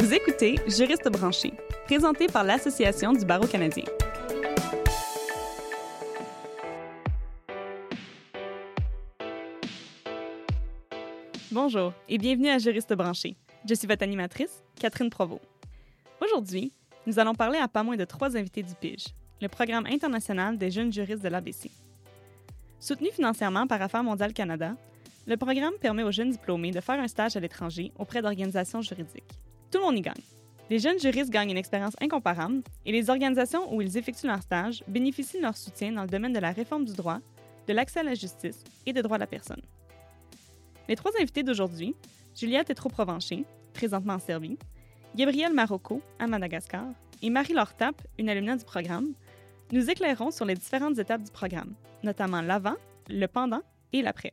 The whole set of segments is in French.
Vous écoutez Juriste branché, présenté par l'Association du barreau canadien. Bonjour et bienvenue à Juriste branché. Je suis votre animatrice, Catherine Provost. Aujourd'hui, nous allons parler à pas moins de trois invités du PIGE, le programme international des jeunes juristes de l'ABC. Soutenu financièrement par Affaires mondiales Canada, le programme permet aux jeunes diplômés de faire un stage à l'étranger auprès d'organisations juridiques. Tout le monde y gagne. Les jeunes juristes gagnent une expérience incomparable et les organisations où ils effectuent leur stage bénéficient de leur soutien dans le domaine de la réforme du droit, de l'accès à la justice et des droits de la personne. Les trois invités d'aujourd'hui, Juliette Tétro-Provencher, présentement en Serbie, Gabriel Marocco, à Madagascar, et Marie-Laure Tapp, une alumna du programme, nous éclairons sur les différentes étapes du programme, notamment l'avant, le pendant et l'après.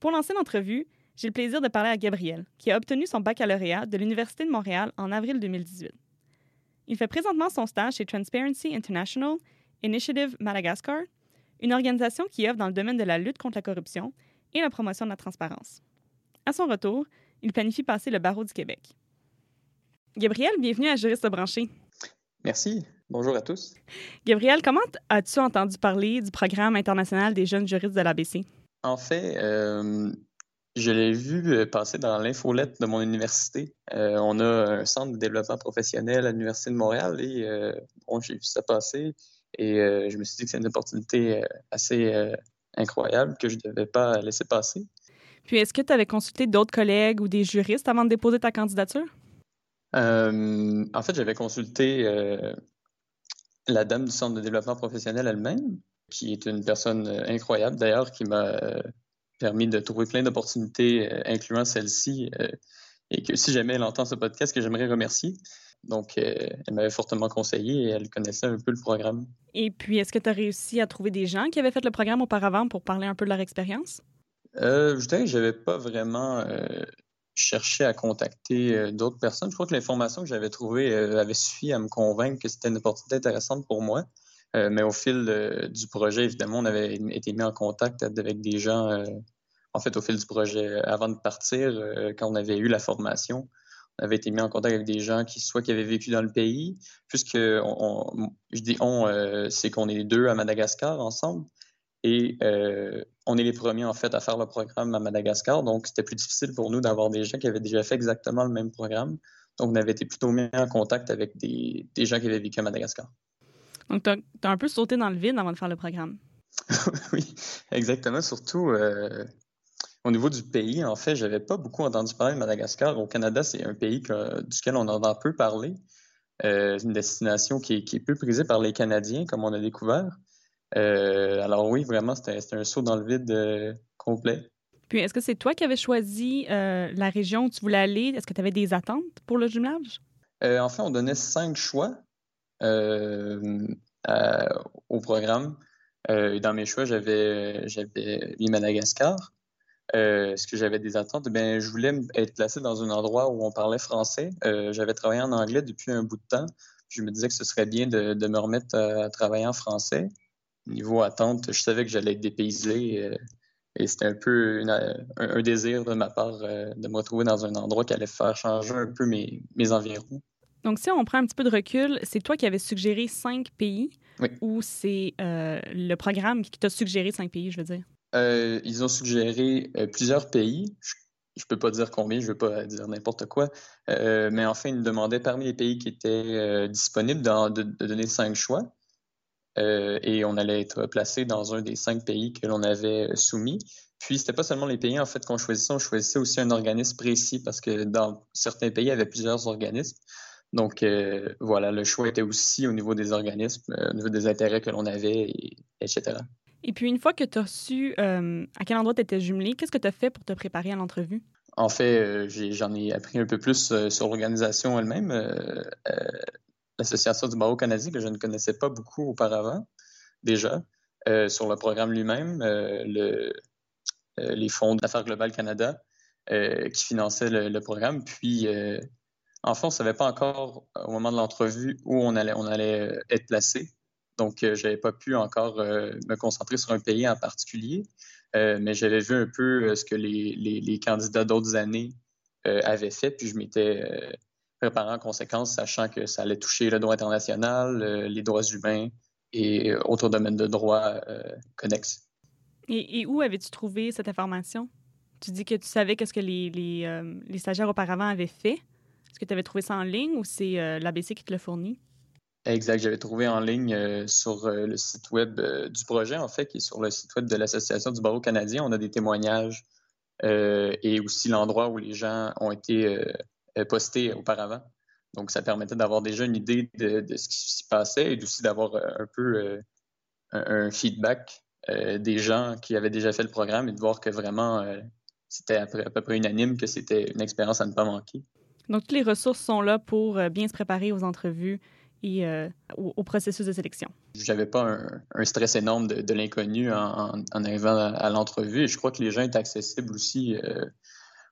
Pour lancer l'entrevue, j'ai le plaisir de parler à Gabriel, qui a obtenu son baccalauréat de l'Université de Montréal en avril 2018. Il fait présentement son stage chez Transparency International Initiative Madagascar, une organisation qui œuvre dans le domaine de la lutte contre la corruption et la promotion de la transparence. À son retour, il planifie passer le barreau du Québec. Gabriel, bienvenue à Juriste branché. Merci. Bonjour à tous. Gabriel, comment as-tu entendu parler du programme international des jeunes juristes de l'ABC? En fait, euh, je l'ai vu euh, passer dans l'infolette de mon université. Euh, on a un centre de développement professionnel à l'Université de Montréal et bon, j'ai vu ça passer et je me suis dit que c'est une opportunité assez incroyable que je ne devais pas laisser passer. Puis, est-ce que tu avais consulté d'autres collègues ou des juristes avant de déposer ta candidature? Euh, en fait, j'avais consulté euh, la dame du Centre de développement professionnel elle-même, qui est une personne euh, incroyable d'ailleurs, qui m'a permis de trouver plein d'opportunités, incluant celle-ci, et que si jamais elle entend ce podcast, que j'aimerais remercier. Donc, elle m'avait fortement conseillé et elle connaissait un peu le programme. Et puis, est-ce que tu as réussi à trouver des gens qui avaient fait le programme auparavant pour parler un peu de leur expérience? Euh, je dirais que je n'avais pas vraiment chercher à contacter euh, d'autres personnes. Je crois que l'information que j'avais trouvée euh, avait suffi à me convaincre que c'était une opportunité intéressante pour moi. Euh, mais au fil du projet, évidemment, on avait été mis en contact avec des gens, en fait, au fil du projet, avant de partir, quand on avait eu la formation, on avait été mis en contact avec des gens qui, soit qui avaient vécu dans le pays, puisque on, je dis on, c'est qu'on est deux à Madagascar ensemble, et euh, on est les premiers, en fait, à faire le programme à Madagascar. Donc, c'était plus difficile pour nous d'avoir des gens qui avaient déjà fait exactement le même programme. Donc, on avait été plutôt mis en contact avec des, gens qui avaient vécu à Madagascar. Donc, tu as, un peu sauté dans le vide avant de faire le programme. oui, exactement. Surtout euh, au niveau du pays, en fait, j'avais pas beaucoup entendu parler de Madagascar. Au Canada, c'est un pays duquel on entend peu parler. Euh, une destination qui est, qui est peu prisée par les Canadiens, comme on a découvert. Euh, alors oui, vraiment, c'était un saut dans le vide euh, complet. Puis, est-ce que c'est toi qui avais choisi euh, la région où tu voulais aller? Est-ce que tu avais des attentes pour le jumelage? en fait, on donnait cinq choix au programme. dans mes choix, j'avais mis Madagascar. Est-ce que j'avais des attentes? Ben, je voulais être placé dans un endroit où on parlait français. j'avais travaillé en anglais depuis un bout de temps. je me disais que ce serait bien de, me remettre à travailler en français niveau attente, je savais que j'allais être dépaysé euh, et c'était un peu un, désir de ma part euh, de me retrouver dans un endroit qui allait faire changer un peu mes environs. Donc, si on prend un petit peu de recul, c'est toi qui avais suggéré cinq pays ou c'est euh, le programme qui t'a suggéré cinq pays, je veux dire? ils ont suggéré plusieurs pays. Je ne peux pas dire combien, je ne veux pas dire n'importe quoi. mais enfin, ils nous demandaient parmi les pays qui étaient disponibles de, de, donner cinq choix. Euh, et on allait être placé dans un des cinq pays que l'on avait soumis. Puis, c'était pas seulement les pays en fait qu'on choisissait, on choisissait aussi un organisme précis parce que dans certains pays, il y avait plusieurs organismes. Donc, euh, voilà, le choix était aussi au niveau des organismes, euh, au niveau des intérêts que l'on avait, etc. Et puis, une fois que tu as su à quel endroit tu étais jumelé, qu'est-ce que tu as fait pour te préparer à l'entrevue? En fait, j'en ai, appris un peu plus sur l'organisation elle-même l'Association du barreau canadien que je ne connaissais pas beaucoup auparavant, déjà, euh, sur le programme lui-même, euh, le, euh, les fonds d'affaires globales Canada qui finançaient le, programme. Puis, en fait, on ne savait pas encore au moment de l'entrevue où on allait, allait être placé. Donc, je n'avais pas pu encore me concentrer sur un pays en particulier, mais j'avais vu un peu ce que les, candidats d'autres années avait fait, puis je m'étais préparé en conséquence, sachant que ça allait toucher le droit international, les droits humains et autres domaines de droit connexes. Et, où avais-tu trouvé cette information? Tu dis que tu savais qu'est-ce que les, les, stagiaires auparavant avaient fait. Est-ce que tu avais trouvé ça en ligne ou c'est l'ABC qui te l'a fourni? Exact. J'avais trouvé en ligne euh, sur euh, le site web euh, du projet, en fait, qui est sur le site web de l'Association du barreau canadien. On a des témoignages et aussi l'endroit où les gens ont été postés auparavant. Donc, ça permettait d'avoir déjà une idée de, ce qui s'y passait et aussi d'avoir un peu un, feedback des gens qui avaient déjà fait le programme et de voir que vraiment, c'était à peu près unanime que c'était une expérience à ne pas manquer. Donc, toutes les ressources sont là pour bien se préparer aux entrevues et euh, au, processus de sélection. J'avais pas un, stress énorme de, l'inconnu en, arrivant à, l'entrevue et je crois que les gens étaient accessibles aussi euh,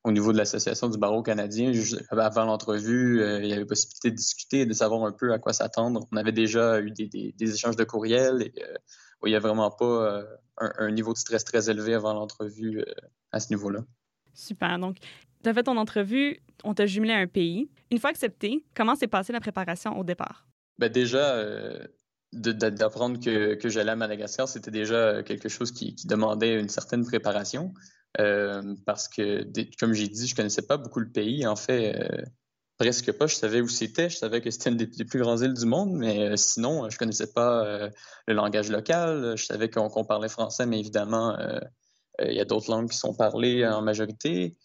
au niveau de l'Association du barreau canadien. avant l'entrevue, euh, il y avait possibilité de discuter, de savoir un peu à quoi s'attendre. On avait déjà eu des, échanges de courriels et il n'y a vraiment pas un, niveau de stress très élevé avant l'entrevue à ce niveau-là. Super. Donc, as fait ton entrevue, on t'a jumelé à un pays. Une fois accepté, comment s'est passée la préparation au départ? Ben déjà, euh, d'apprendre que, que j'allais à Madagascar, c'était déjà quelque chose qui, demandait une certaine préparation. Euh, parce que, comme j'ai dit, je connaissais pas beaucoup le pays. En fait, euh, presque pas. Je savais où c'était. Je savais que c'était une des, plus grandes îles du monde, mais sinon, je connaissais pas le langage local. Je savais qu'on parlait français, mais évidemment, il y a d'autres langues qui sont parlées en majorité.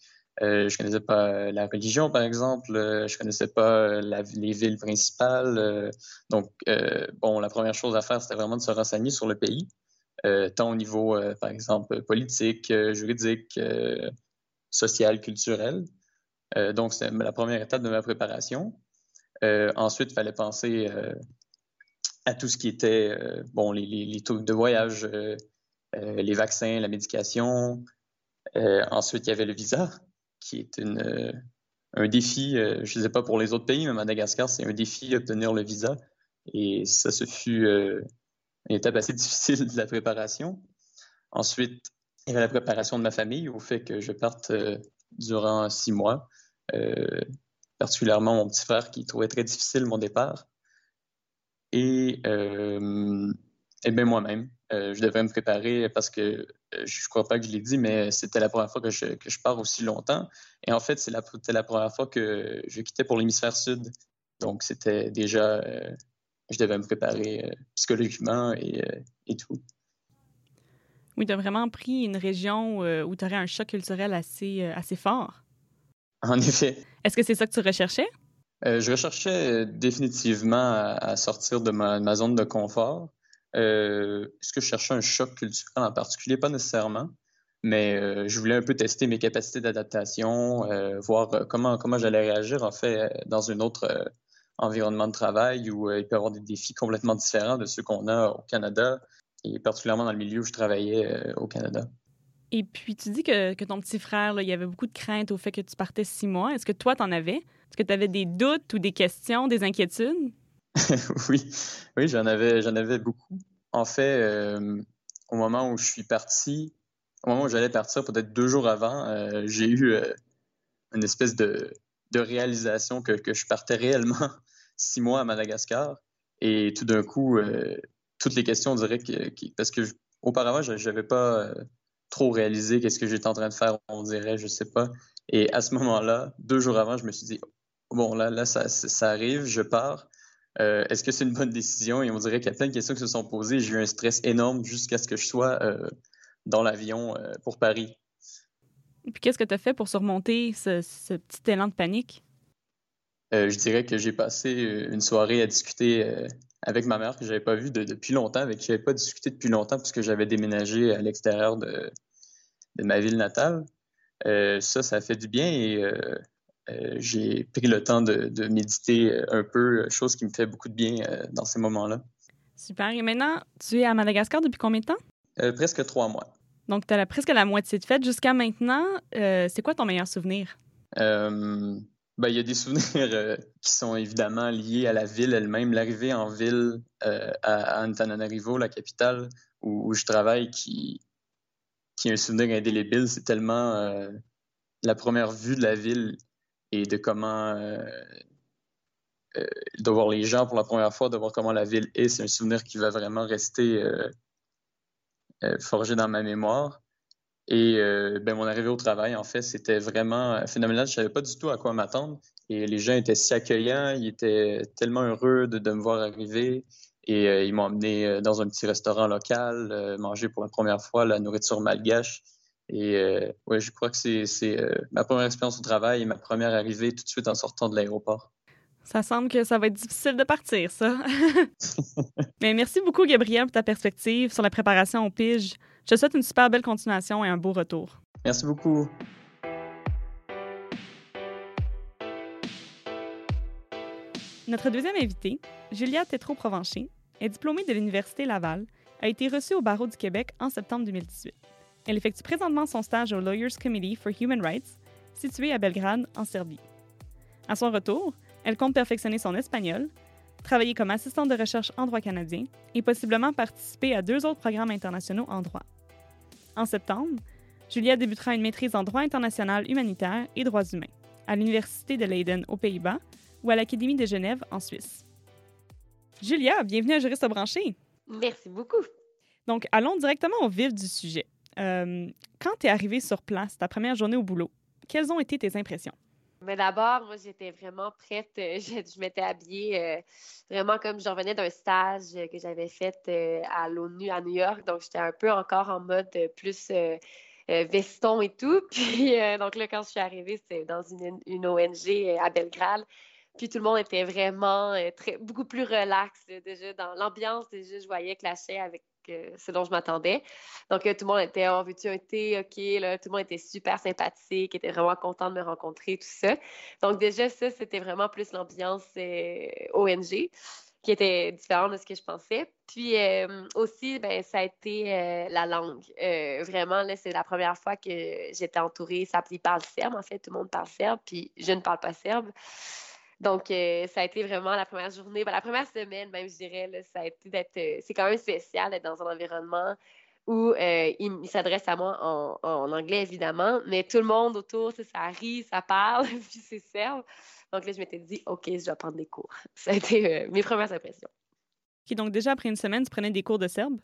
Euh, je connaissais pas la religion, par exemple. Euh, je connaissais pas les villes principales. donc, euh, bon, la première chose à faire, c'était vraiment de se renseigner sur le pays, tant au niveau, par exemple, politique, juridique, social, culturel. donc, c'est la première étape de ma préparation. ensuite, il fallait penser à tout ce qui était, bon, les, les, les de voyage, les vaccins, la médication. ensuite, il y avait le visa qui est euh, un défi, euh, je ne sais pas pour les autres pays, mais Madagascar, c'est un défi d'obtenir le visa. Et ça, ce fut euh, une étape assez difficile de la préparation. Ensuite, il y avait la préparation de ma famille au fait que je parte durant six mois, particulièrement mon petit frère qui trouvait très difficile mon départ. Et, et bien moi-même, je devais me préparer parce que euh, je ne crois pas que je l'ai dit, mais c'était la première fois que je, que je pars aussi longtemps. Et en fait, c'était la, la, première fois que je quittais pour l'hémisphère sud. Donc, c'était déjà, euh, je devais me préparer euh, psychologiquement et, et, tout. Oui, tu as vraiment pris une région où tu aurais un choc culturel assez, assez fort. En effet. Est-ce que c'est ça que tu recherchais? je recherchais définitivement à, sortir de ma, ma, zone de confort. Euh, est-ce que je cherchais un choc culturel en particulier? Pas nécessairement, mais euh, je voulais un peu tester mes capacités d'adaptation, euh, voir comment, comment j'allais réagir en fait dans un autre environnement de travail où il peut y avoir des défis complètement différents de ceux qu'on a au Canada et particulièrement dans le milieu où je travaillais au Canada. Et puis, tu dis que, que ton petit frère, il y avait beaucoup de craintes au fait que tu partais six mois. Est-ce que toi, tu en avais? Est-ce que tu avais des doutes ou des questions, des inquiétudes? oui, oui, j'en avais, avais beaucoup. En fait, euh, au moment où je suis parti, au moment où j'allais partir, peut-être deux jours avant, euh, j'ai eu euh, une espèce de, réalisation que, je partais réellement six mois à Madagascar. Et tout d'un coup, toutes les questions, on dirait que, parce que auparavant, je n'avais pas trop réalisé qu'est-ce que j'étais en train de faire, on dirait, je sais pas. Et à ce moment-là, deux jours avant, je me suis dit, bon, là, là, ça arrive, je pars. Euh, est-ce que c'est une bonne décision? Et on dirait qu'il y a plein de questions qui se sont posées. J'ai eu un stress énorme jusqu'à ce que je sois euh, dans l'avion euh, pour Paris. Et puis qu'est-ce que tu as fait pour surmonter ce, petit élan de panique? je dirais que j'ai passé une soirée à discuter avec ma mère que je n'avais pas vue depuis longtemps, avec qui je n'avais pas discuté depuis longtemps puisque j'avais déménagé à l'extérieur de, de, ma ville natale. ça, ça a fait du bien et euh, j'ai pris le temps de, méditer euh, un peu, chose qui me fait beaucoup de bien euh, dans ces moments-là. Super. Et maintenant, tu es à Madagascar depuis combien de temps? presque trois mois. Donc, tu as presque la moitié de fête. Jusqu'à maintenant, c'est quoi ton meilleur souvenir? Ben, il y a des souvenirs qui sont évidemment liés à la ville elle-même. L'arrivée en ville à, Antananarivo, la capitale où, je travaille, qui, qui est un souvenir indélébile. C'est tellement la première vue de la ville et de comment de voir les gens pour la première fois, de voir comment la ville est. C'est un souvenir qui va vraiment rester forgé dans ma mémoire. Et ben, mon arrivée au travail, en fait, c'était vraiment phénoménal. Je ne savais pas du tout à quoi m'attendre. Et les gens étaient si accueillants, ils étaient tellement heureux de, me voir arriver. Et euh, ils m'ont emmené euh, dans un petit restaurant local, euh, manger pour la première fois la nourriture malgache. Et ouais, je crois que c'est ma première expérience au travail et ma première arrivée tout de suite en sortant de l'aéroport. Ça semble que ça va être difficile de partir, ça. Mais merci beaucoup, Gabriel, pour ta perspective sur la préparation au pige. Je te souhaite une super belle continuation et un beau retour. Merci beaucoup. Notre deuxième invitée, Julia Tétrault-Provencher, est diplômée de l'Université Laval, a été reçue au barreau du Québec en septembre 2018. Elle effectue présentement son stage au Lawyers Committee for Human Rights, situé à Belgrade, en Serbie. À son retour, elle compte perfectionner son espagnol, travailler comme assistante de recherche en droit canadien et possiblement participer à deux autres programmes internationaux en droit. En septembre, Julia débutera une maîtrise en droit international humanitaire et droits humains à l'Université de Leiden aux Pays-Bas ou à l'Académie de Genève en Suisse. Julia, bienvenue à Juriste branché. Merci beaucoup. Donc, allons directement au vif du sujet. Euh, quand tu es arrivée sur place, ta première journée au boulot, quelles ont été tes impressions? Mais d'abord, moi, j'étais vraiment prête. Euh, je, m'étais habillée euh, vraiment comme je revenais d'un stage que j'avais fait à l'ONU à New York. Donc, j'étais un peu encore en mode plus veston et tout. Puis, donc là, quand je suis arrivée, c'était dans une, ONG à Belgrade. Puis tout le monde était vraiment beaucoup plus relax. déjà, dans l'ambiance, déjà, je voyais clasher avec euh, ce dont je m'attendais. Donc, euh, tout le monde était Oh, veux-tu un thé? OK. Là, tout le monde était super sympathique, était vraiment content de me rencontrer, tout ça. Donc, déjà, ça, c'était vraiment plus l'ambiance ONG qui était différente de ce que je pensais. Puis aussi, ben, ça a été la langue. vraiment, là, c'est la première fois que j'étais entourée, ça parle serbe, en fait, tout le monde parle serbe, puis je ne parle pas serbe. Donc, euh, ça a été vraiment la première journée, ben, la première semaine même, je dirais, ça a été euh, c'est quand même spécial d'être dans un environnement où euh, il, s'adresse à moi en, anglais, évidemment, mais tout le monde autour, ça rit, ça parle, puis c'est serbe. Donc là, je m'étais dit, OK, je dois prendre des cours. Ça a été mes premières impressions. OK, donc déjà après une semaine, tu prenais des cours de serbe?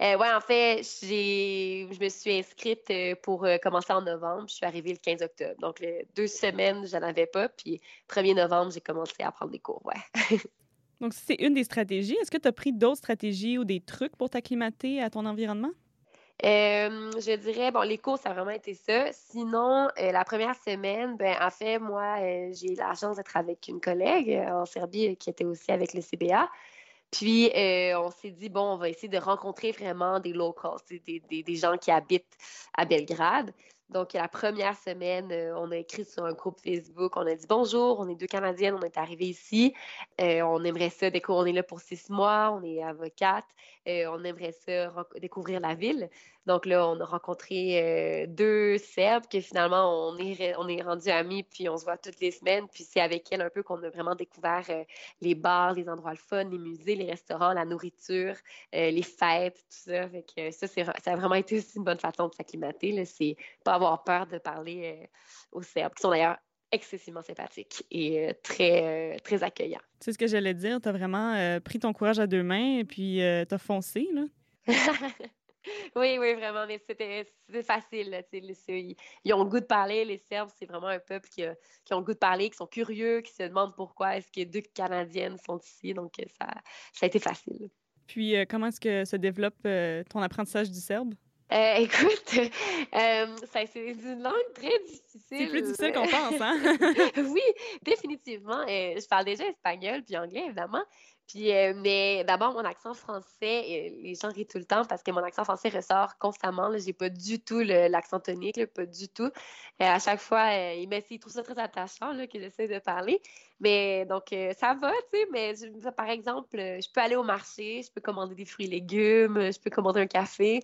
Euh, oui, en fait, je me suis inscrite euh, pour euh, commencer en novembre. Je suis arrivée le 15 octobre. Donc, deux semaines, je n'en avais pas. Puis, 1er novembre, j'ai commencé à prendre des cours. Ouais. Donc, c'est une des stratégies. Est-ce que tu as pris d'autres stratégies ou des trucs pour t'acclimater à ton environnement? je dirais, bon, les cours, ça a vraiment été ça. Sinon, la première semaine, ben, en fait, moi, j'ai eu la chance d'être avec une collègue en Serbie qui était aussi avec le CBA. Puis, euh, on s'est dit, bon, on va essayer de rencontrer vraiment des locals, des, gens qui habitent à Belgrade. Donc, la première semaine, euh, on a écrit sur un groupe Facebook, on a dit bonjour, on est deux Canadiennes, on est arrivés ici, euh, on aimerait ça, on est là pour six mois, on est avocate, on aimerait ça découvrir la ville. Donc là, on a rencontré deux Serbes que finalement, on est, on est rendus amis, puis on se voit toutes les semaines, puis c'est avec elles un peu qu'on a vraiment découvert les bars, les endroits le fun, les musées, les restaurants, la nourriture, les fêtes, tout ça. Fait que ça, ça a vraiment été aussi une bonne façon de s'acclimater. C'est pas avoir peur de parler euh, aux Serbes, qui sont d'ailleurs excessivement sympathiques et euh, très, euh, très accueillants. C'est ce que j'allais dire. Tu as vraiment pris ton courage à deux mains et puis tu as foncé, là. oui, oui, vraiment, mais c'était facile. ils, ils, ont le goût de parler. Les Serbes, c'est vraiment un peuple qui a, qui ont le goût de parler, qui sont curieux, qui se demandent pourquoi est-ce que deux Canadiennes sont ici. Donc, ça, ça a été facile. Puis, comment est-ce que se développe ton apprentissage du serbe? Euh, écoute, euh, c'est une langue très difficile. C'est plus difficile qu'on pense, hein? oui, définitivement. Euh, je parle déjà espagnol puis anglais, évidemment. Euh, mais d'abord, mon accent français, les gens rient tout le temps parce que mon accent français ressort constamment. Je n'ai pas du tout l'accent tonique, pas du tout. à chaque fois, ils, ils trouvent ça très attachant que j'essaie de parler. Mais donc, euh, ça va, tu sais, mais par exemple, euh, je peux aller au marché, je peux commander des fruits et légumes, je peux commander un café.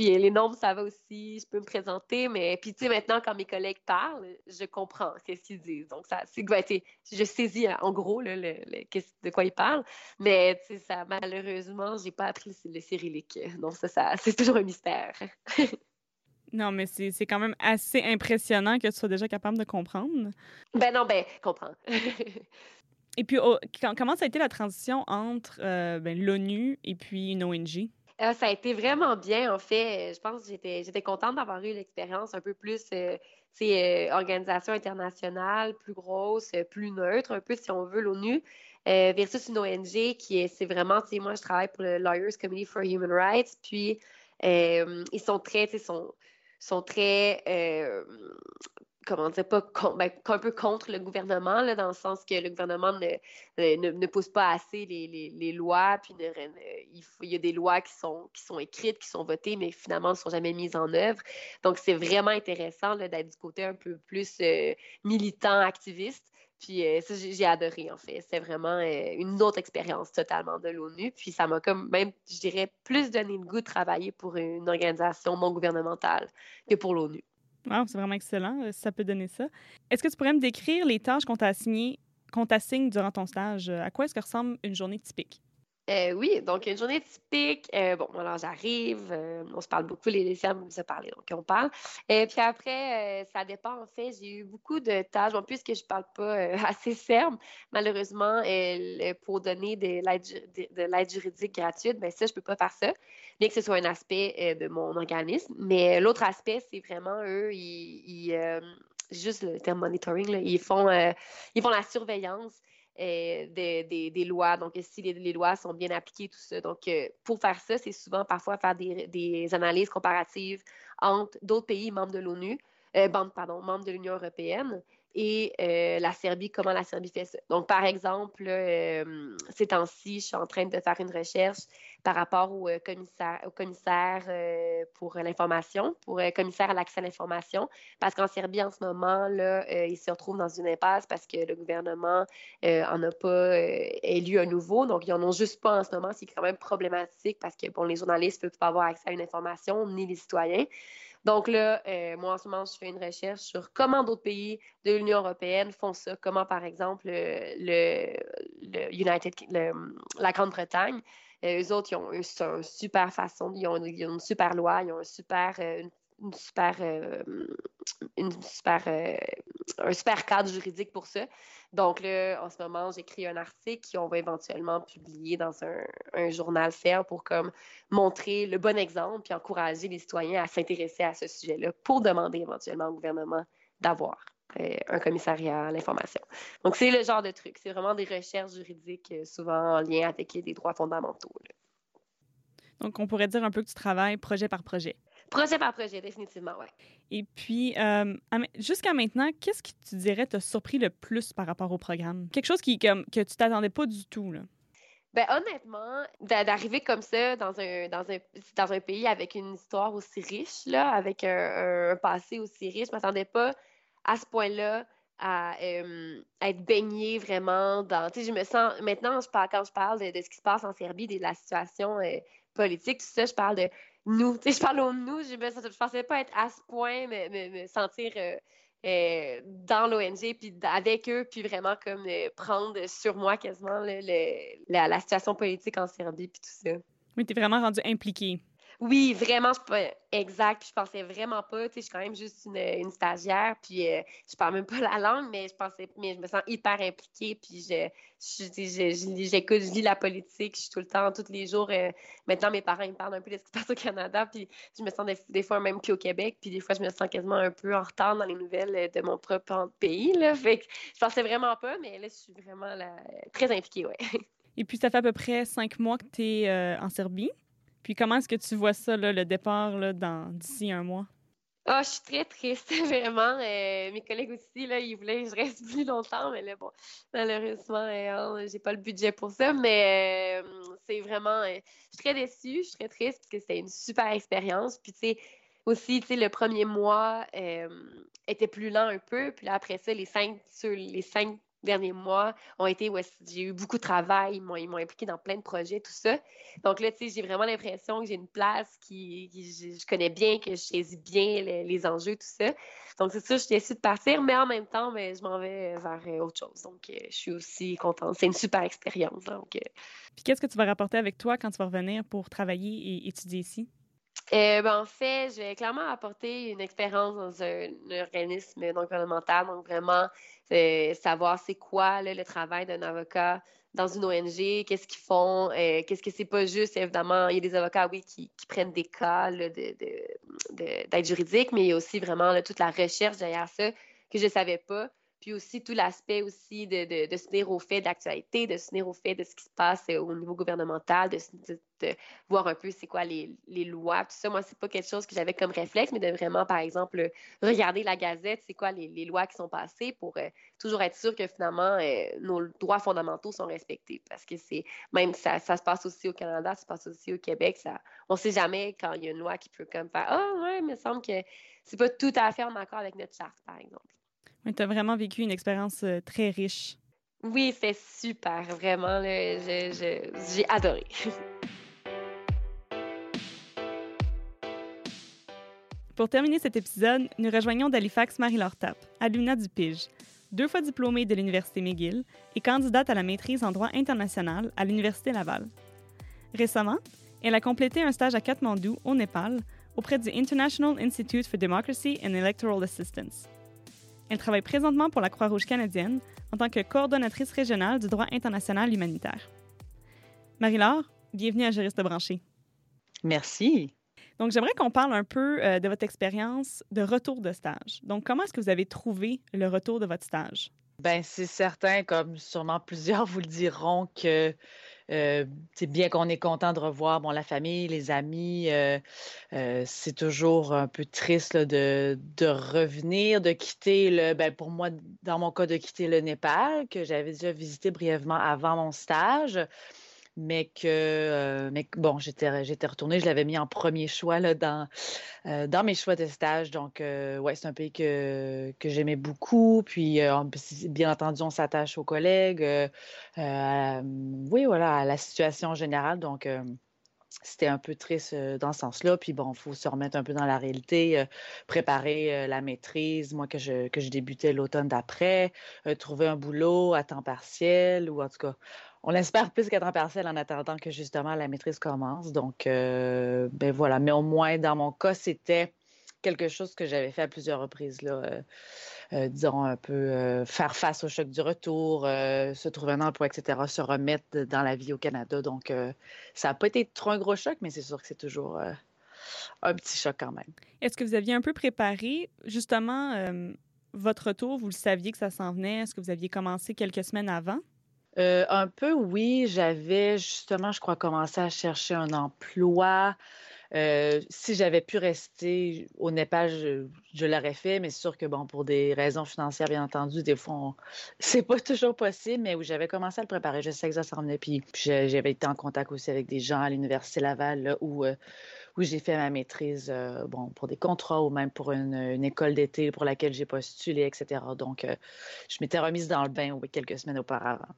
Puis euh, les nombres, ça va aussi, je peux me présenter. Mais puis, tu sais, maintenant, quand mes collègues parlent, je comprends ce qu'ils disent. Donc, ça, c'est ben, je saisis en gros le, de quoi ils parlent. Mais, tu sais, ça, malheureusement, j'ai pas appris le, cyrillique. Donc, ça, ça c'est toujours un mystère. Non, mais c'est quand même assez impressionnant que tu sois déjà capable de comprendre. Ben non, ben, comprends. et puis, comment ça a été la transition entre euh, ben, l'ONU et puis une ONG? Euh, ça a été vraiment bien, en fait. Je pense que j'étais contente d'avoir eu l'expérience un peu plus, euh, euh, organisation internationale, plus grosse, plus neutre, un peu si on veut, l'ONU, versus une ONG qui est, c'est vraiment, tu sais, moi, je travaille pour le Lawyers Committee for Human Rights, puis ils sont très, tu sais, sont très comment dire, pas ben, un peu contre le gouvernement, là, dans le sens que le gouvernement ne, ne, ne pas assez les, les, les lois, puis ne, il, y a des lois qui sont, qui sont écrites, qui sont votées, mais finalement ne sont jamais mises en œuvre. Donc, c'est vraiment intéressant d'être du côté un peu plus euh, militant, activiste. Puis euh, ça, j'ai adoré, en fait. C'est vraiment euh, une autre expérience totalement de l'ONU. Puis ça m'a comme même, je dirais, plus donné le goût de travailler pour une organisation non gouvernementale que pour l'ONU c'est vraiment excellent, euh, ça peut donner ça. Est-ce que tu pourrais me décrire les tâches qu'on t'a assignées, qu'on t'assigne durant ton stage? À quoi est-ce que ressemble une journée typique? Euh, oui, donc une journée typique, euh, bon, alors j'arrive, euh, on se parle beaucoup, les lycéens se parler, donc on parle. Et puis après, ça dépend, en fait, j'ai eu beaucoup de tâches, bon, puisque je ne parle pas assez ferme, malheureusement, pour donner de l'aide juridique gratuite, bien ça, je ne peux pas faire ça, bien que ce soit un aspect de mon organisme. Mais l'autre aspect, c'est vraiment, eux, ils, juste le terme monitoring, ils, font, ils font la surveillance euh, des, lois, donc si les, lois sont bien appliquées, tout ça. Donc, euh, pour faire ça, c'est souvent parfois faire des, des analyses comparatives entre d'autres pays membres de l'ONU, euh, pardon, membres de l'Union européenne, et euh, la Serbie, comment la Serbie fait ça. Donc, par exemple, euh, ces temps-ci, je suis en train de faire une recherche par rapport au euh, commissaire, au commissaire pour l'information, pour commissaire à l'accès à l'information, parce qu'en Serbie, en ce moment, là, ils se retrouvent dans une impasse parce que le gouvernement n'en a pas élu un nouveau. Donc, ils n'en ont juste pas en ce moment, c'est quand même problématique parce que, bon, les journalistes ne peuvent pas avoir accès à une information, ni les citoyens. Donc là, euh, moi, en ce moment, je fais une recherche sur comment d'autres pays de l'Union européenne font ça. Comment, par exemple, le, United, la Grande-Bretagne, euh, eux autres, ils ont une, super façon, ils ont, une super loi, ils ont un super, euh, super, euh, une super, euh, un super cadre juridique pour ça. Donc là, en ce moment, j'écris un article qu'on va éventuellement publier dans un, journal faire pour comme montrer le bon exemple puis encourager les citoyens à s'intéresser à ce sujet-là pour demander éventuellement au gouvernement d'avoir euh, un commissariat à l'information. Donc, c'est le genre de truc. C'est vraiment des recherches juridiques souvent en lien avec des droits fondamentaux. Donc, on pourrait dire un peu que tu travailles projet par projet. Projet par projet, définitivement, oui. Et puis, euh, jusqu'à maintenant, qu'est-ce qui tu dirais t'a surpris le plus par rapport au programme? Quelque chose qui, comme, que tu t'attendais pas du tout, là? Ben, honnêtement, d'arriver comme ça dans un, dans, un, dans un pays avec une histoire aussi riche, là, avec un, passé aussi riche, je m'attendais pas à ce point-là à, euh, être baignée vraiment dans. Tu sais, je me sens. Maintenant, je parle, quand je parle de, ce qui se passe en Serbie, de la situation euh, politique, tout ça, je parle de nous. Tu sais, je parle au nous, je ne pensais pas être à ce point, me, sentir euh, euh, dans l'ONG, puis avec eux, puis vraiment comme euh, prendre sur moi quasiment la, la, situation politique en Serbie, puis tout ça. Oui, tu es vraiment rendu impliqué. Oui, vraiment, je pas exact. Puis je pensais vraiment pas, tu sais, je suis quand même juste une, stagiaire, puis euh, je parle même pas la langue, mais je pensais, mais je me sens hyper impliquée, puis je, j'écoute, je, lis la politique, je suis tout le temps, tous les jours. Euh, maintenant, mes parents ils me parlent un peu de ce qui se passe au Canada, puis je me sens des, fois même qu'au Québec, puis des fois je me sens quasiment un peu en retard dans les nouvelles euh, de mon propre pays, là. Fait que je pensais vraiment pas, mais là, je suis vraiment très impliquée, ouais. Et puis, ça fait à peu près cinq mois que tu es en Serbie? Puis comment est-ce que tu vois ça, le départ là, d'ici un mois? Ah, je suis très triste, vraiment. Euh, mes collègues aussi, là, ils voulaient que je reste plus longtemps, mais là, bon, malheureusement, euh, j'ai pas le budget pour ça. Mais euh, c'est vraiment. je suis très déçue, je suis très triste parce que c'était une super expérience. Puis, tu sais, aussi, tu sais, le premier mois était plus lent un peu. Puis là, après ça, les cinq, sur les cinq derniers mois ont été où j'ai eu beaucoup de travail, ils m'ont impliqué dans plein de projets, tout ça. Donc là, tu sais, j'ai vraiment l'impression que j'ai une place qui, je, connais bien, que je saisis bien les, enjeux, tout ça. Donc c'est ça, je suis déçue de partir, mais en même temps, mais je m'en vais vers euh, autre chose. Donc euh, je suis aussi contente. C'est une super expérience. Donc, euh. Puis qu'est-ce que tu vas rapporter avec toi quand tu vas revenir pour travailler et étudier ici? Euh, ben, en fait, j'ai clairement apporté une expérience dans un, organisme non gouvernemental, donc vraiment euh, savoir c'est quoi le travail d'un avocat dans une ONG, qu'est-ce qu'ils font, euh, qu'est-ce que c'est pas juste, évidemment, il y a des avocats, oui, qui, prennent des cas d'aide de, juridique, mais il y a aussi vraiment toute la recherche derrière ça que je ne savais pas. Puis aussi tout l'aspect aussi de, de, de, se tenir au fait d'actualité, de se tenir au fait de ce qui se passe euh, au niveau gouvernemental, de, de voir un peu c'est quoi les, lois, tout ça. Moi, c'est pas quelque chose que j'avais comme réflexe, mais de vraiment, par exemple, regarder la gazette, c'est quoi les, lois qui sont passées pour euh, toujours être sûr que finalement euh, nos droits fondamentaux sont respectés. Parce que c'est même ça, ça se passe aussi au Canada, ça se passe aussi au Québec. Ça, on sait jamais quand il y a une loi qui peut comme faire Ah oh, ouais, il me semble que c'est pas tout à fait en accord avec notre charte, par exemple. Tu as vraiment vécu une expérience euh, très riche. Oui, c'est super, vraiment. J'ai adoré. Pour terminer cet épisode, nous rejoignons d'Halifax Marie-Laure Tapp, alumna du PIGE, deux fois diplômée de l'Université McGill et candidate à la maîtrise en droit international à l'Université Laval. Récemment, elle a complété un stage à Katmandou, au Népal, auprès du International Institute for Democracy and Electoral Assistance. Elle travaille présentement pour la Croix-Rouge canadienne en tant que coordonnatrice régionale du droit international humanitaire. Marie-Laure, bienvenue à Juriste branché. Merci. Donc, j'aimerais qu'on parle un peu euh, de votre expérience de retour de stage. Donc, comment est-ce que vous avez trouvé le retour de votre stage? Bien, c'est certain, comme sûrement plusieurs vous le diront, que euh, c'est bien qu'on est content de revoir bon, la famille, les amis. Euh, euh, c'est toujours un peu triste de, de, revenir, de quitter le, ben, pour moi, dans mon cas, de quitter le Népal, que j'avais déjà visité brièvement avant mon stage mais que, euh, mais bon, j'étais, j'étais retournée, je l'avais mis en premier choix là, dans, euh, dans mes choix de stage. Donc, euh, ouais, c'est un pays que, que j'aimais beaucoup. Puis, bien entendu, on s'attache aux collègues, oui, voilà, à la situation générale. Donc, c'était un peu triste dans ce sens-là. Puis bon, il faut se remettre un peu dans la réalité, préparer la maîtrise, moi que je, que je débutais l'automne d'après, trouver un boulot à temps partiel ou en tout cas on espère plus qu'à temps partiel en attendant que justement la maîtrise commence. Donc, euh, ben voilà. Mais au moins, dans mon cas, c'était quelque chose que j'avais fait à plusieurs reprises. Euh, euh, disons un peu faire face au choc du retour, se trouver un emploi, etc., se remettre dans la vie au Canada. Donc, ça n'a pas été trop un gros choc, mais c'est sûr que c'est toujours un petit choc quand même. Est-ce que vous aviez un peu préparé justement votre retour? Vous le saviez que ça s'en venait? Est-ce que vous aviez commencé quelques semaines avant? Euh, un peu, oui. J'avais justement, je crois, commencé à chercher un emploi. Euh, si j'avais pu rester au Népal, je, l'aurais fait, mais c'est sûr que, bon, pour des raisons financières, bien entendu, des fois, c'est pas toujours possible, mais où j'avais commencé à le préparer. Je sais que ça s'en venait. Puis, j'avais été en contact aussi avec des gens à l'Université Laval, où, euh, où j'ai fait ma maîtrise, bon, pour des contrats ou même pour une, école d'été pour laquelle j'ai postulé, etc. Donc, je m'étais remise dans le bain quelques semaines auparavant.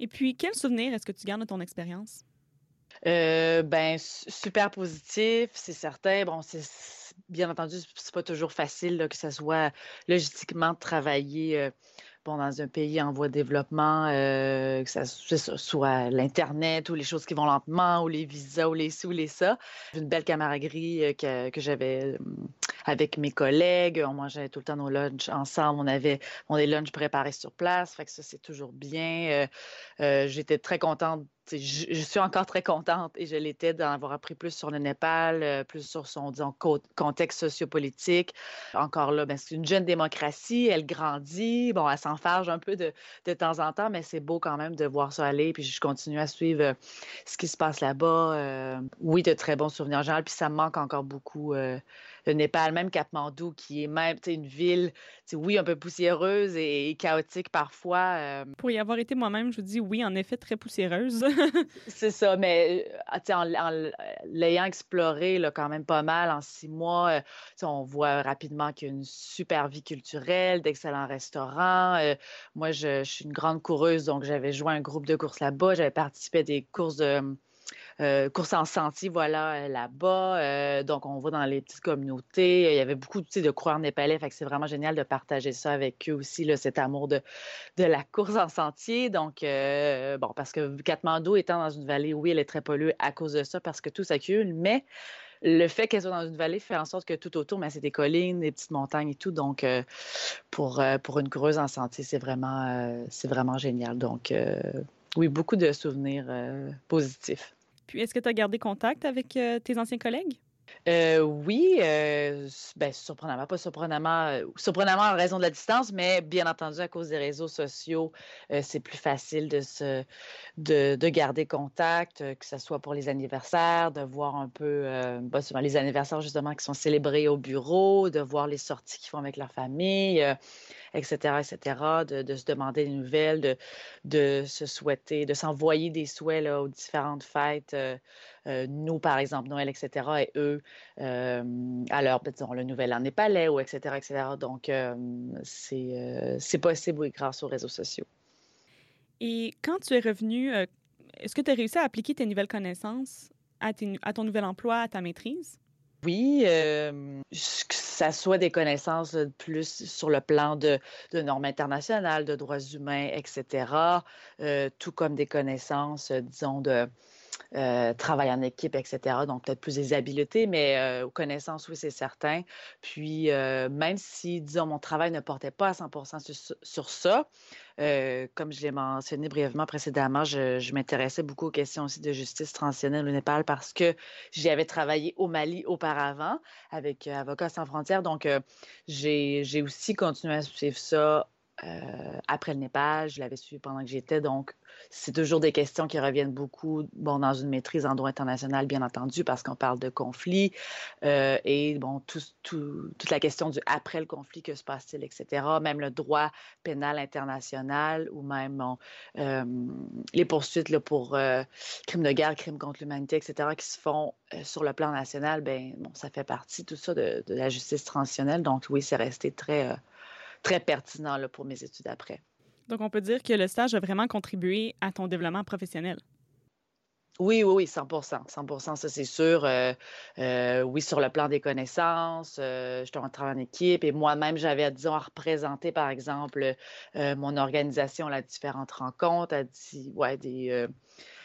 Et puis, quel souvenir est-ce que tu gardes de ton expérience? Euh, ben, super positif, c'est certain. Bon, c'est bien entendu, c'est pas toujours facile que ça soit logistiquement travaillé euh, dans un pays en voie de développement, euh, que ce soit l'Internet ou les choses qui vont lentement, ou les visas, ou les ci, ou les ça. Une belle camaraderie euh, que, que j'avais euh, avec mes collègues. On mangeait tout le temps nos lunchs ensemble. On avait on des lunchs préparés sur place. Fait que ça, c'est toujours bien. J'étais très contente je, suis encore très contente et je l'étais d'en avoir appris plus sur le Népal, euh, plus sur son disons, contexte sociopolitique. Encore là, ben, c'est une jeune démocratie, elle grandit, bon, elle s'enfarge un peu de, de, temps en temps, mais c'est beau quand même de voir ça aller. Puis je continue à suivre euh, ce qui se passe là-bas. Euh, oui, de très bons souvenirs en général, puis ça me manque encore beaucoup le Népal, même Katmandou, qui est même une ville, oui, un peu poussiéreuse et, chaotique parfois. Euh. Pour y avoir été moi-même, je vous dis oui, en effet, très poussiéreuse. c'est ça, mais euh, en, en l'ayant exploré là, quand même pas mal en six mois, euh, on voit rapidement qu'il y a une super vie culturelle, d'excellents restaurants. moi, je, je, suis une grande coureuse, donc j'avais joué un groupe de courses là-bas, j'avais participé à des courses de euh, course en sentier, voilà, euh, là-bas. Euh, donc, on va dans les petites communautés. Il y avait beaucoup de coureurs népalais. Fait que c'est vraiment génial de partager ça avec eux aussi, cet amour de, la course en sentier. Donc, bon, parce que Katmandou étant dans une vallée, oui, elle est très polluée à cause de ça, parce que tout s'accumule, mais le fait qu'elle soit dans une vallée fait en sorte que tout autour, mais c'est des collines, des petites montagnes et tout. Donc, pour, une creuse en vraiment, c'est vraiment génial. Donc, oui, beaucoup de souvenirs positifs. Puis, est-ce que tu as gardé contact avec tes anciens collègues? Euh, oui, euh, ben, surprenamment, pas surprenamment, euh, surprenamment en raison de la distance, mais bien entendu, à cause des réseaux sociaux, c'est plus facile de, se, de, de garder contact, que ce soit pour les anniversaires, de voir un peu, souvent les anniversaires justement qui sont célébrés au bureau, de voir les sorties qu'ils font avec leur famille etc., etc., de, se demander des nouvelles, de, de se souhaiter, de s'envoyer des souhaits aux différentes fêtes. Euh, euh, nous, par exemple, Noël, etc., et eux, euh, alors, disons, le Nouvel An népalais, ou etc., etc. Donc, c'est possible, oui, grâce aux réseaux sociaux. Et quand tu es revenu, est-ce que tu as réussi à appliquer tes nouvelles connaissances à, à ton nouvel emploi, à ta maîtrise? Oui, que ça soit des connaissances plus sur le plan de, normes internationales, de droits humains, etc., tout comme des connaissances, disons, de, euh, travail en équipe, etc. Donc, peut-être plus des habiletés, mais euh, connaissances, oui, c'est certain. Puis, euh, même si, disons, mon travail ne portait pas à 100 sur, ça, euh, comme je l'ai mentionné brièvement précédemment, je, m'intéressais beaucoup aux questions aussi de justice transitionnelle au Népal parce que j'y avais travaillé au Mali auparavant avec Avocats sans frontières. Donc, j'ai aussi continué à suivre ça après le Népal. Je l'avais suivi pendant que j'étais. Donc, c'est toujours des questions qui reviennent beaucoup, bon, dans une maîtrise en droit international, bien entendu, parce qu'on parle de conflit euh, et, bon, toute la question du après le conflit, que se passe-t-il, etc. Même le droit pénal international ou même euh, les poursuites là, pour euh, crimes de guerre, crimes contre l'humanité, etc., qui se font sur le plan national, ben bon, ça fait partie, tout ça, de, la justice transitionnelle. Donc, oui, c'est resté très, très pertinent là, pour mes études après. Donc, on peut dire que le stage a vraiment contribué à ton développement professionnel. Oui, oui, oui, 100 100% ça c'est sûr. Euh, euh, oui, sur le plan des connaissances, euh, je en travail en équipe et moi-même, j'avais, disons, à représenter, par exemple, mon organisation à différentes rencontres, à ouais, des,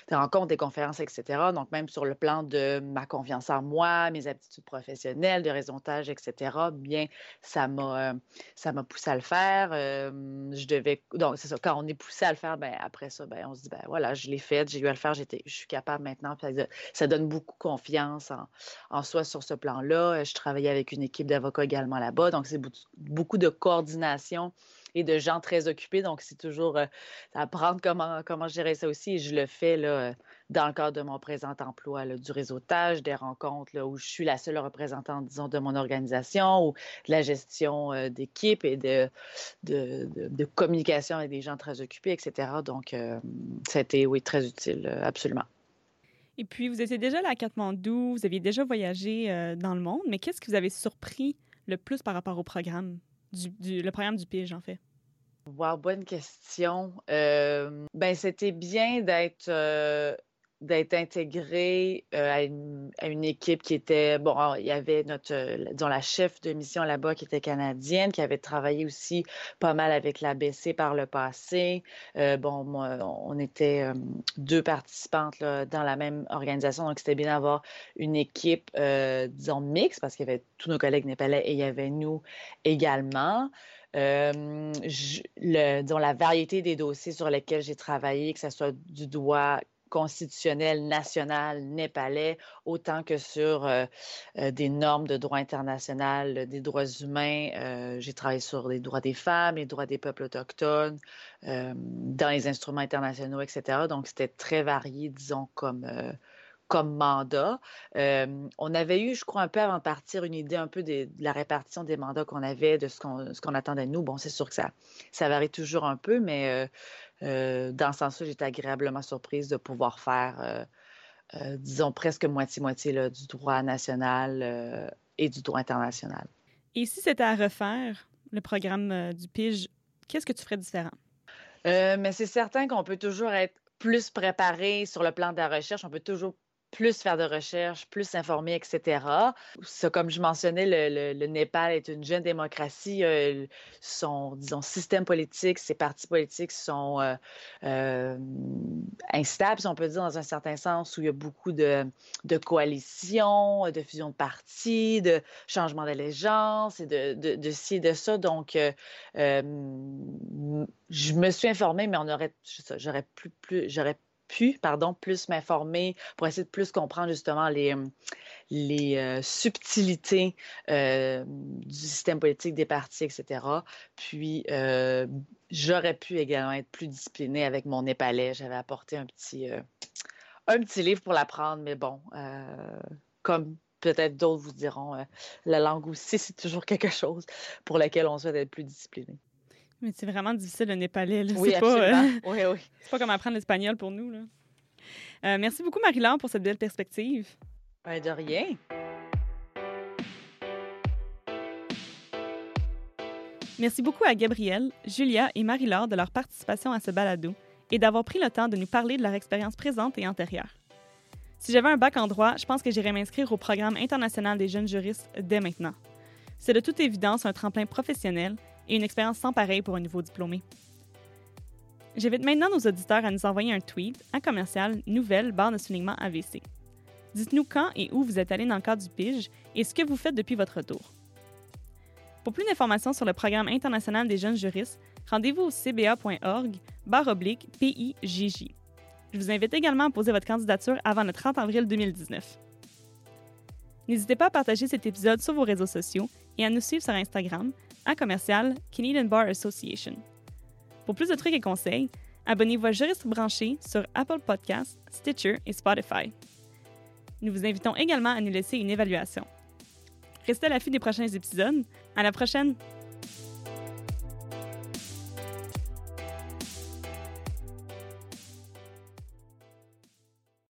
des rencontres, des conférences, etc. Donc, même sur le plan de ma confiance en moi, mes aptitudes professionnelles, de réseautage, etc., bien, ça m'a, euh, ça m'a poussé à le faire. Euh, je devais, donc, c'est ça, quand on est poussé à le faire, ben, après ça, ben, on se dit, ben voilà, je l'ai fait, j'ai eu à le faire, j'étais, je suis capable maintenant. Ça donne beaucoup confiance en, en soi sur ce plan-là. Je travaillais avec une équipe d'avocats également là-bas, donc c'est beaucoup de coordination et de gens très occupés. Donc, c'est toujours euh, apprendre comment, comment gérer ça aussi. Et je le fais là, euh, dans le cadre de mon présent emploi, du réseautage, des rencontres là, où je suis la seule représentante, disons, de mon organisation ou de la gestion euh, d'équipe et de, de, communication avec des gens très occupés, etc. Donc, ça a été, oui, très utile, absolument. Et puis, vous étiez déjà là à Katmandou, vous aviez déjà voyagé dans le monde, mais qu'est-ce qui vous avait surpris le plus par rapport au programme? Du, le programme du PIGE, en fait? Wow, bonne question. Euh, ben, c'était bien d'être euh, d'être intégré euh, à, une, équipe qui était, bon, il y avait notre, euh, disons, la chef de mission là-bas qui était canadienne, qui avait travaillé aussi pas mal avec l'ABC par le passé. Euh, bon, moi, on était deux participantes là, dans la même organisation, donc c'était bien d'avoir une équipe, disons, mixte, parce qu'il y avait tous nos collègues népalais et il y avait nous également. le, disons, la variété des dossiers sur lesquels j'ai travaillé, que ce soit du droit constitutionnel national népalais, autant que sur euh, euh, des normes de droit international, des droits humains. Euh, j'ai travaillé sur les droits des femmes, les droits des peuples autochtones, dans les instruments internationaux, etc. Donc, c'était très varié, disons, comme comme mandat. on avait eu, je crois, un peu avant de partir, une idée un peu de, la répartition des mandats qu'on avait, de ce qu'on, attendait de nous. Bon, c'est sûr que ça, ça varie toujours un peu, mais euh, dans ce sens-là, j'étais agréablement surprise de pouvoir faire, euh, euh, disons, presque moitié-moitié du droit national et du droit international. Et si c'était à refaire, le programme du PIGE, qu'est-ce que tu ferais différent? mais c'est certain qu'on peut toujours être plus préparé sur le plan de la recherche. On peut toujours plus faire de recherches, plus informer, etc. Ça, comme je mentionnais, le, Népal est une jeune démocratie. Euh, son, disons, système politique, ses partis politiques sont euh, euh, instables, si on peut dire, dans un certain sens, où il y a beaucoup de, coalitions, de fusions de partis, de changements d'allégeance et de, ci et de ça. Donc, je me suis informée, mais on aurait, j'aurais plus, plus, j'aurais pardon, plus m'informer pour essayer de plus comprendre justement les, les euh, subtilités euh, du système politique des partis, etc. Puis, euh, j'aurais pu également être plus disciplinée avec mon népalais. J'avais apporté un petit, un petit livre pour l'apprendre, mais bon, comme peut-être d'autres vous diront, la langue aussi, c'est toujours quelque chose pour lequel on souhaite être plus discipliné. Mais c'est vraiment difficile le népalais. Oui, c'est pas, euh, oui, oui. c'est pas comme apprendre l'espagnol pour nous. Là. Euh, merci beaucoup, Marie-Laure, pour cette belle perspective. Ben, de rien. Merci beaucoup à Gabrielle, Julia et Marie-Laure de leur participation à ce balado et d'avoir pris le temps de nous parler de leur expérience présente et antérieure. Si j'avais un bac en droit, je pense que j'irais m'inscrire au programme international des jeunes juristes dès maintenant. C'est de toute évidence un tremplin professionnel et une expérience sans pareil pour un nouveau diplômé. J'invite maintenant nos auditeurs à nous envoyer un tweet à commercial nouvelle barre de soulignement AVC. Dites-nous quand et où vous êtes allé dans le cadre du PIGE et ce que vous faites depuis votre retour. Pour plus d'informations sur le programme international des jeunes juristes, rendez-vous au cba.org barre oblique PIJJ. Je vous invite également à poser votre candidature avant le 30 avril 2019. N'hésitez pas à partager cet épisode sur vos réseaux sociaux et à nous suivre sur Instagram à commercial Canadian Bar Association. Pour plus de trucs et conseils, abonnez-vous à Juriste branché sur Apple Podcasts, Stitcher et Spotify. Nous vous invitons également à nous laisser une évaluation. Restez à l'affût des prochains épisodes. À la prochaine!